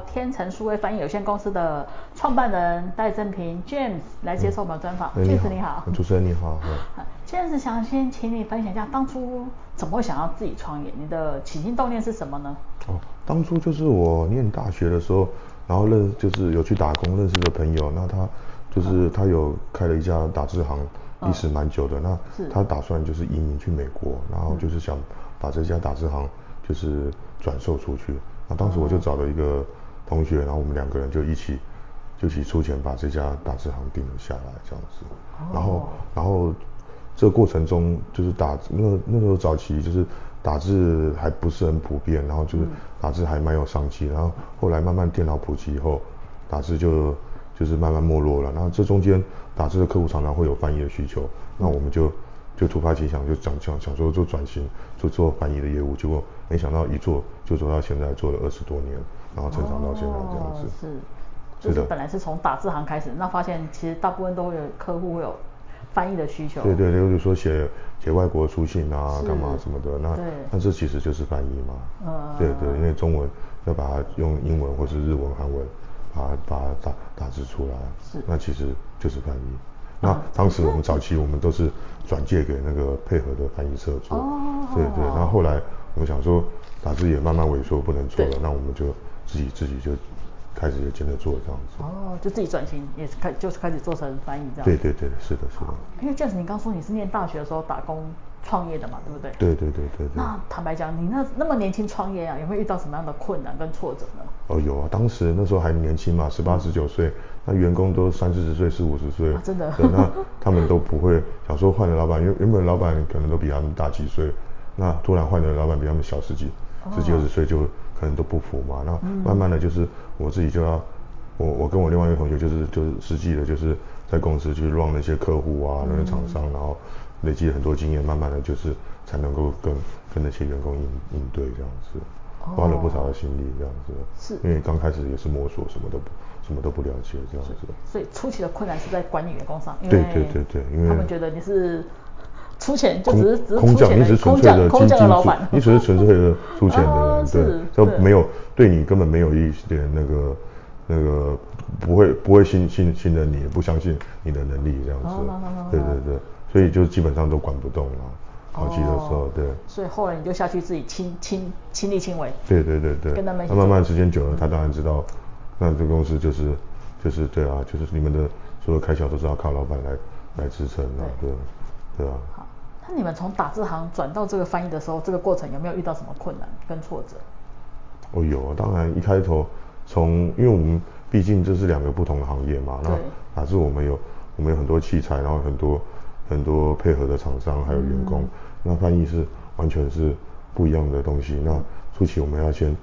天成数位翻译有限公司的创办人戴正平 James 来接受我们的专访。嗯、James 你好，主持人你好。James 想先请你分享一下，当初怎么会想要自己创业？你的起心动念是什么呢？哦，当初就是我念大学的时候，然后认就是有去打工认识的朋友，那他就是他有开了一家打字行，历史蛮久的。那他打算就是移民去美国，然后就是想把这家打字行就是转售出去。那当时我就找了一个。同学，然后我们两个人就一起，就一起出钱把这家打字行定了下来，这样子。然后，然后这个过程中就是打那那时候早期就是打字还不是很普遍，然后就是打字还蛮有商机。然后后来慢慢电脑普及以后，打字就就是慢慢没落了。然后这中间打字的客户常常会有翻译的需求，那我们就就突发奇想，就想想想说做转型，做做翻译的业务。结果没想到一做就做到现在，做了二十多年。然后成长到现在这样子，哦、是，就是本来是从打字行开始，那发现其实大部分都会有客户会有翻译的需求。对对，就是说写写外国书信啊，干嘛什么的，那那这其实就是翻译嘛。嗯。对对，因为中文要把它用英文或是日文、韩文把它把它打打字出来，是，那其实就是翻译。那当时我们早期我们都是转借给那个配合的翻译社做。哦。对对，然后后来我们想说打字也慢慢萎缩，不能做了，那我们就。自己自己就开始就兼着做这样子哦，就自己转型也是开就是开始做成翻译这样。对对对，是的，是的。因为 James 你刚说你是念大学的时候打工创业的嘛，对不对？对对对对对。那坦白讲，你那那么年轻创业啊，有没有遇到什么样的困难跟挫折呢？哦，有啊，当时那时候还年轻嘛，十八十九岁，那员工都三四十岁、四五十岁，真的。对，那他们都不会想说换了老板，原原本老板可能都比他们大几岁，那突然换了老板比他们小十几、十几二十岁就。可能都不服嘛，那慢慢的就是我自己就要，我我跟我另外一个同学就是就是实际的就是在公司去 run 那些客户啊，那些厂商，然后累积很多经验，慢慢的就是才能够跟跟那些员工应应对这样子，花了不少的心力这样子，是，因为刚开始也是摸索，什么都不什么都不了解这样子，所以初期的困难是在管理员工上，因为对对对对，因为他们觉得你是。出钱就只是只是空降，你只是纯粹的空降的老板，你只是纯粹的出钱的人，对，就没有对你根本没有一点那个那个不会不会信信信任你，不相信你的能力这样子，对对对，所以就基本上都管不动了，后期的时候，对。所以后来你就下去自己亲亲亲力亲为，对对对对，跟他们。那慢慢时间久了，他当然知道，那这个公司就是就是对啊，就是你们的所有开销都是要靠老板来来支撑的，对对啊。好那你们从打字行转到这个翻译的时候，这个过程有没有遇到什么困难跟挫折？哦，有啊，当然一开头从，因为我们毕竟这是两个不同的行业嘛，那打字我们有我们有很多器材，然后很多很多配合的厂商还有员工，嗯、那翻译是完全是不一样的东西。那初期我们要先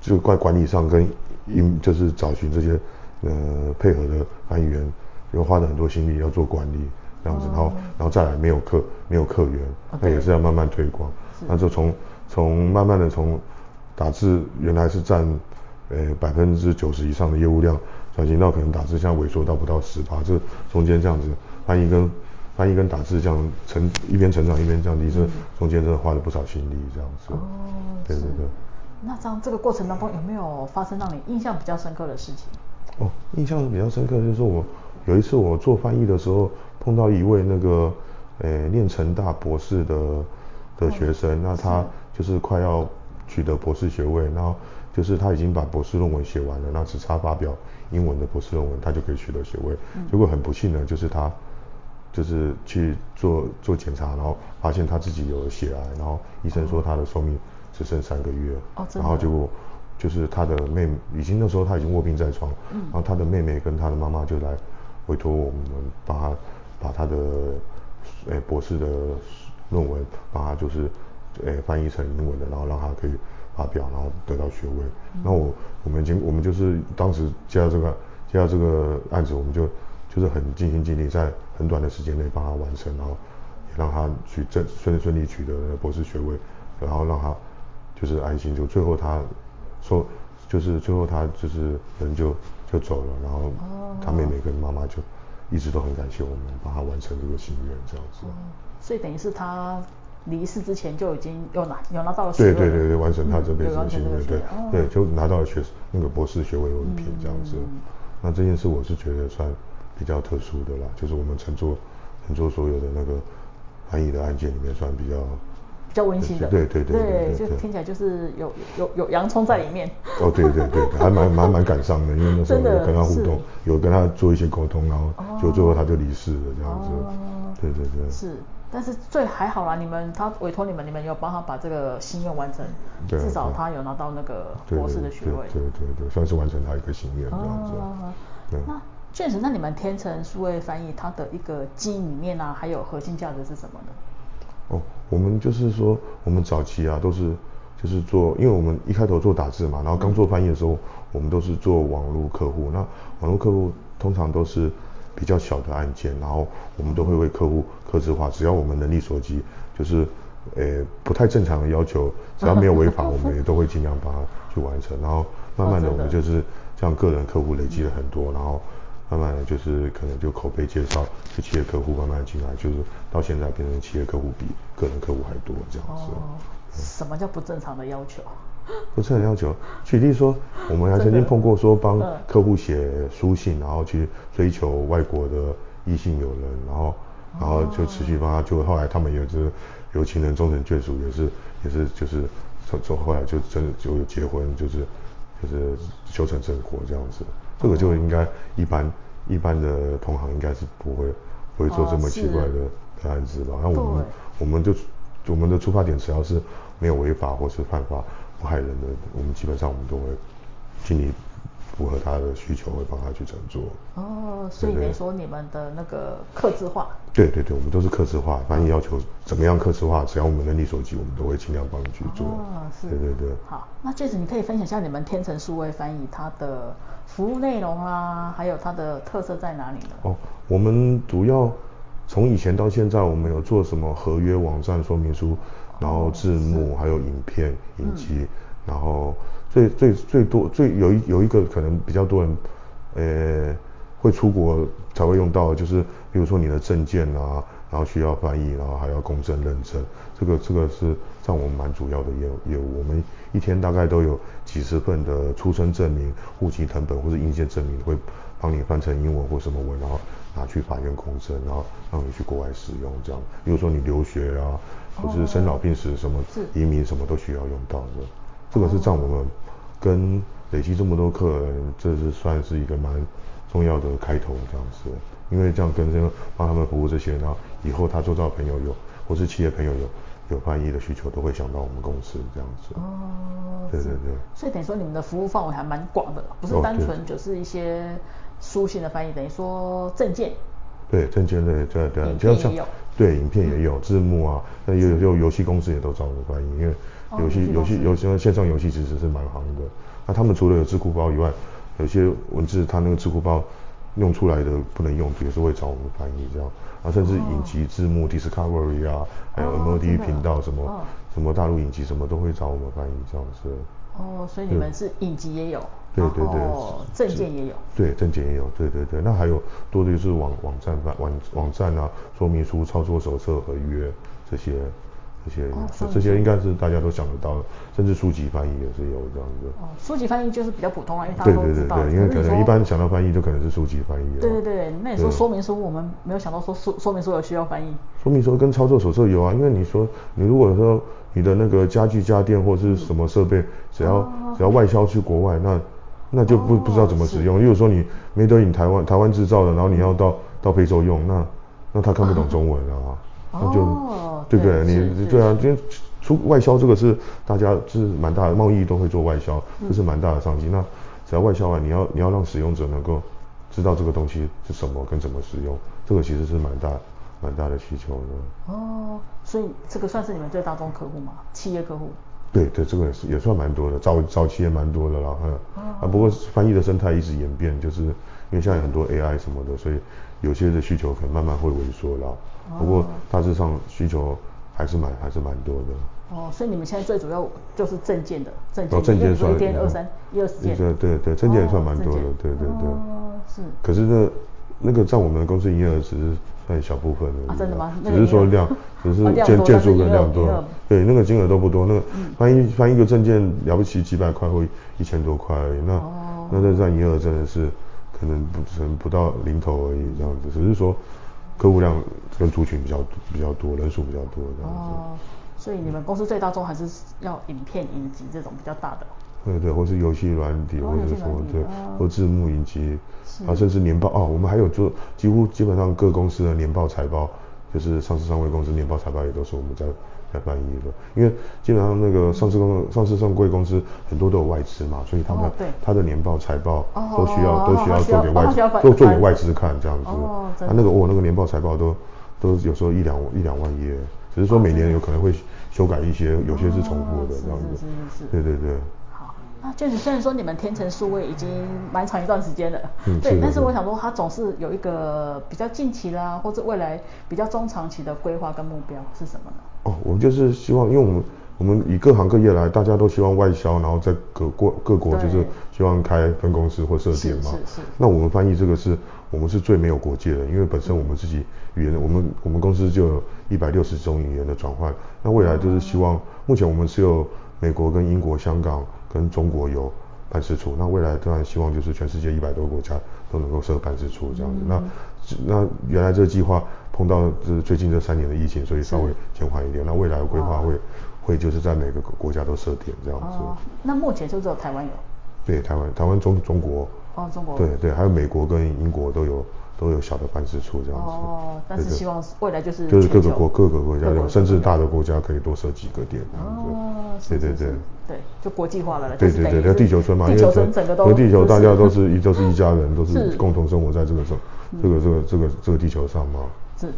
就怪管理上跟应就是找寻这些呃配合的翻译员，又花了很多心力要做管理。这样子，然后，然后再来没有客，没有客源，那也是要慢慢推广。那就从从慢慢的从打字原来是占呃百分之九十以上的业务量，转型到可能打字现在萎缩到不到十趴，这中间这样子翻译跟翻译跟打字这样成一边成长一边降低，这中间真的花了不少心力这样子。哦，对对对。那这样这个过程当中有没有发生让你印象比较深刻的事情？哦，印象比较深刻就是我有一次我做翻译的时候。碰到一位那个，诶，念成大博士的的学生，那他就是快要取得博士学位，然后就是他已经把博士论文写完了，那只差发表英文的博士论文，他就可以取得学位。结果很不幸的就是他就是去做做检查，然后发现他自己有血癌，然后医生说他的寿命只剩三个月，然后结果就是他的妹妹已经那时候他已经卧病在床，然后他的妹妹跟他的妈妈就来委托我们帮他。把他的诶、欸、博士的论文，把他就是诶、欸、翻译成英文的，然后让他可以发表，然后得到学位。那、嗯、我我们经我们就是当时接到这个接到这个案子，我们就就是很尽心尽力，在很短的时间内帮他完成，然后也让他取正顺顺利取得博士学位，然后让他就是安心，就最后他说就是最后他就是人就就走了，然后他妹妹跟妈妈就一直都很感谢我们帮他完成这个心愿这样子。所以等于是他离世之前就已经有拿有拿到了学位。对对对对，完成他这辈子的心愿，对、哦、对，就拿到了学那个博士学位文凭这样子。嗯、那这件事我是觉得算比较特殊的啦，就是我们乘坐乘坐所有的那个翻译的案件里面算比较。比较温馨的，对对对对，就听起来就是有有有洋葱在里面。哦，对对对，还蛮蛮蛮感伤的，因为那时候有跟他互动，有跟他做一些沟通，然后就最后他就离世了这样子。对对对。是，但是最还好啦，你们他委托你们，你们有帮他把这个心愿完成，至少他有拿到那个博士的学位。对对对，算是完成他一个心愿这样子。对。那 James，那你们天成数位翻译它的一个经营理念啊，还有核心价值是什么呢？哦，我们就是说，我们早期啊都是就是做，因为我们一开头做打字嘛，然后刚做翻译的时候，嗯、我们都是做网络客户。那网络客户通常都是比较小的案件，然后我们都会为客户客制化，只要我们能力所及，就是诶不太正常的要求，只要没有违法，我们也都会尽量把它去完成。然后慢慢的，我们就是这样个人客户累积了很多，然后。慢慢的就是可能就口碑介绍，就企业客户慢慢进来，就是到现在变成企业客户比个人客户还多这样子。哦，什么叫不正常的要求？不正常要求，举例说，我们还曾经碰过说帮客户写书信，然后去追求外国的异性友人，然后然后就持续帮他，就后来他们也是有情人终成眷属，也是也是就是从从后来就真的就有结婚，就是就是修成正果这样子。这个就应该一般一般的同行应该是不会不会做这么奇怪的的案子吧？那我们我们就我们的出发点只要是没有违法或是犯法不害人的，我们基本上我们都会尽力符合他的需求，会帮他去整做。哦，所以等于说你们的那个客制化？对对对，我们都是客制化，翻译要求怎么样客制化，只要我们能力所及，我们都会尽量帮你去做。哦，是。对对对。好，那 James 你可以分享一下你们天成数位翻译它的。服务内容啊，还有它的特色在哪里呢？哦，我们主要从以前到现在，我们有做什么合约网站说明书，然后字幕，还有影片、影集，嗯、然后最最最多最有一有一个可能比较多人，呃，会出国才会用到，就是比如说你的证件啊，然后需要翻译，然后还要公证认证，这个这个是占我们蛮主要的业务业务，我们一天大概都有。几十份的出生证明、户籍謄本或者印鉴证明，会帮你翻成英文或什么文，然后拿去法院公证，然后让你去国外使用这样。比如说你留学啊，或是生老病死什么，移民什么都需要用到的。这个是占我们跟累积这么多客人，这是算是一个蛮重要的开头这样子。因为这样跟这个帮他们服务这些，然后以后他周遭朋友有，或是企业朋友有。有翻译的需求都会想到我们公司这样子。哦，对对对。所以等于说你们的服务范围还蛮广的，不是单纯就是一些书信的翻译，等于说证件。对，证件类对对。影片也有。对，影片也有字幕啊，那有有游戏公司也都找我们翻译，因为游戏游戏有些线上游戏其实是蛮行的。那他们除了有字库包以外，有些文字它那个字库包用出来的不能用，也是会找我们翻译这样。啊，甚至影集字幕、哦、Discovery 啊，还有 MOD 频道什么、哦、什么大陆影集什么都会找我们翻译这样子。哦，所以你们是影集也有，对对对，证件也有，对证件也有，对对对。那还有多的就是网网站网网站啊，说明书、操作手册、合约这些。这些、哦、这些应该是大家都想得到的，甚至书籍翻译也是有这样子。哦，书籍翻译就是比较普通啊，因为大家都知道。对对对对，因为可能一般想到翻译就可能是书籍翻译。对对对，那你说说明书，我们没有想到说说说明书有需要翻译。说明书跟操作手册有啊，因为你说你如果说你的那个家具家电或是什么设备，只要、哦、只要外销去国外，那那就不、哦、不知道怎么使用。例如说你 Made in 台湾台湾制造的，然后你要到到非洲用，那那他看不懂中文啊，哦、那就。对不对？你对啊，因为出外销这个是大家是蛮大的贸易都会做外销，这是蛮大的商机。那只要外销完，你要你要让使用者能够知道这个东西是什么跟怎么使用，这个其实是蛮大蛮大的需求的。哦，所以这个算是你们最大宗客户吗？企业客户？对对，这个也是也算蛮多的，早早期也蛮多的啦。嗯。啊，不过翻译的生态一直演变，就是因为现在很多 AI 什么的，所以有些的需求可能慢慢会萎缩啦。不过大致上需求还是蛮还是蛮多的。哦，所以你们现在最主要就是证件的，证件，证件算一天二三一二十件。对对对，证件也算蛮多的，对对对。哦，是。可是那那个在我们公司营业额只是算一小部分的。啊，真的吗？只是说量，只是件件数跟量多。对，那个金额都不多，那个翻一翻一个证件了不起几百块或一千多块而已，那那这占营业额真的是可能不可能不到零头而已这样子，只是说客户量跟族群比较比较多，人数比较多这样子。所以你们公司最大宗还是要影片、影集这种比较大的。对对，或是游戏软体，或者说对，或字幕、影集，啊，甚至年报哦，我们还有做几乎基本上各公司的年报、财报，就是上市上位公司年报、财报也都是我们在在翻译的。因为基本上那个上市公上市上柜公司很多都有外资嘛，所以他们他的年报、财报都需要都需要做给外资做做给外资看这样子。啊，那个我那个年报、财报都都有时候一两一两万页。只是说每年有可能会修改一些，有些是重复的这样子。是是是。对对对。好，那就是虽然说你们天成数位已经蛮长一段时间了，嗯，对，但是我想说它总是有一个比较近期啦，或者未来比较中长期的规划跟目标是什么呢？哦，我们就是希望，因为我们我们以各行各业来，大家都希望外销，然后在各国各国就是希望开分公司或设店嘛。是是是。那我们翻译这个是。我们是最没有国界的，因为本身我们自己语言，我们我们公司就有一百六十种语言的转换。那未来就是希望，目前我们是有美国跟英国、香港跟中国有办事处。那未来当然希望就是全世界一百多个国家都能够设办事处这样子。那那原来这个计划碰到这最近这三年的疫情，所以稍微减缓一点。那未来的规划会会就是在每个国家都设点这样子。那目前就只有台湾有。对，台湾台湾中中国。哦，中国对对，还有美国跟英国都有都有小的办事处这样子。哦，但是希望未来就是就是各个国各个国家有，甚至大的国家可以多设几个店。哦，对对对。对，就国际化了。对对对，叫地球村嘛，因为和地球大家都是一都是一家人，都是共同生活在这个上这个这个这个这个地球上嘛。是。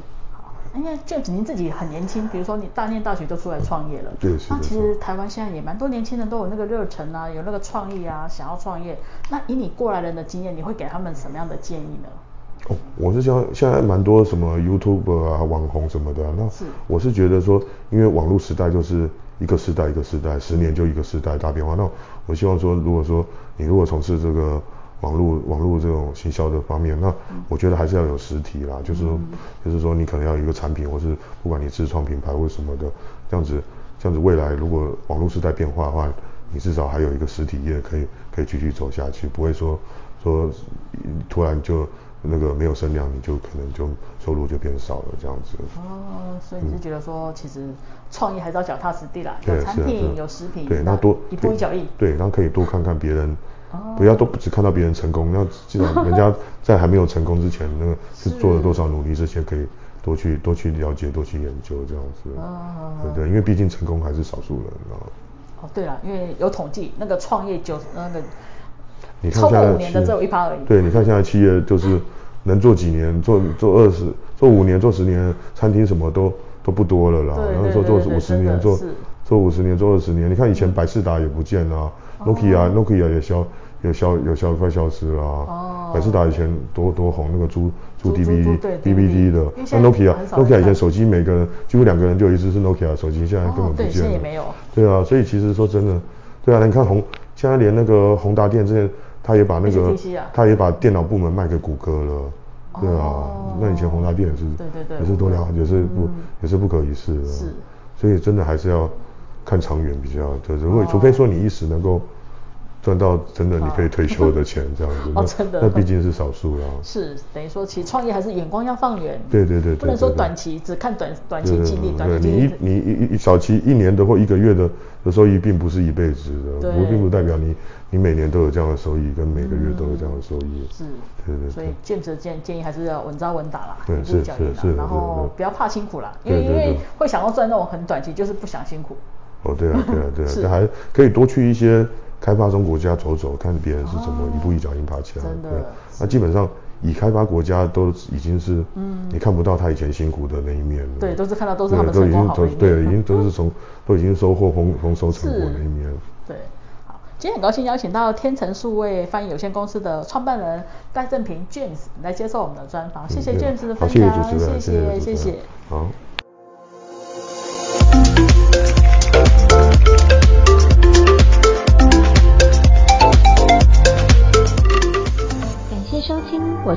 因为就您自己很年轻，比如说你大念大学都出来创业了，对，那其实台湾现在也蛮多年轻人都有那个热忱啊，有那个创意啊，想要创业。那以你过来人的经验，你会给他们什么样的建议呢？哦，我是想现在蛮多什么 YouTuber 啊、网红什么的，那我是觉得说，因为网络时代就是一个时代一个时代，十年就一个时代大变化。那我希望说，如果说你如果从事这个。网络网络这种行销的方面，那我觉得还是要有实体啦，嗯、就是说就是说你可能要有一个产品，或是不管你自创品牌或什么的，这样子这样子未来如果网络时代变化的话，你至少还有一个实体业可以可以继续走下去，不会说说突然就那个没有声量，你就可能就收入就变少了这样子。哦，所以你是觉得说，其实创业还是要脚踏实地啦，有产品有食品，对，那多一步一脚印，对，然后可以多看看别人。不要都只看到别人成功，那基本上人家在还没有成功之前，那个是做了多少努力，这些可以多去 多去了解，多去研究这样子。对对，因为毕竟成功还是少数人啊。哦，对了，因为有统计，那个创业九那个，你看现在五年的只有一趴而已。对，你看现在企业就是能做几年，做做二十，做五年，做十年，餐厅什么都都不多了啦。然后做做五十年，做做五十年，做二十年，你看以前百事达也不见了。Nokia Nokia 也消也消也消快消失了啊！百事达以前多多红，那个租租 DVD DVD 的，那 Nokia Nokia 以前手机每个人几乎两个人就有一只是 Nokia 手机，现在根本不见了。没有。对啊，所以其实说真的，对啊，你看红现在连那个宏达电之前他也把那个他也把电脑部门卖给谷歌了，对啊，那以前宏达电也是对对对。也是多了也是不也是不可一世的，是，所以真的还是要。看长远比较，就是，如果除非说你一时能够赚到真的你可以退休的钱这样子，哦，真的，那毕竟是少数啦。是，等于说其实创业还是眼光要放远。对对对。不能说短期只看短短期经历，短期经历。你你一一早期一年的或一个月的的收益，并不是一辈子的，不并不代表你你每年都有这样的收益，跟每个月都有这样的收益。是。对对。所以建设建建议还是要稳扎稳打啦，一步一脚印，然后不要怕辛苦啦，因为因为会想要赚那种很短期，就是不想辛苦。哦，对啊，对啊，对啊，这还可以多去一些开发中国家走走，看别人是怎么一步一脚印爬起来的。那基本上，已开发国家都已经是，嗯，你看不到他以前辛苦的那一面了。对，都是看到都是他们成功好的一面。对，已经都是从 都已经收获丰丰收成果的那一面了。对，好，今天很高兴邀请到天成数位翻译有限公司的创办人戴正平 James 来接受我们的专访。谢谢 James 的分享，谢谢谢谢。好。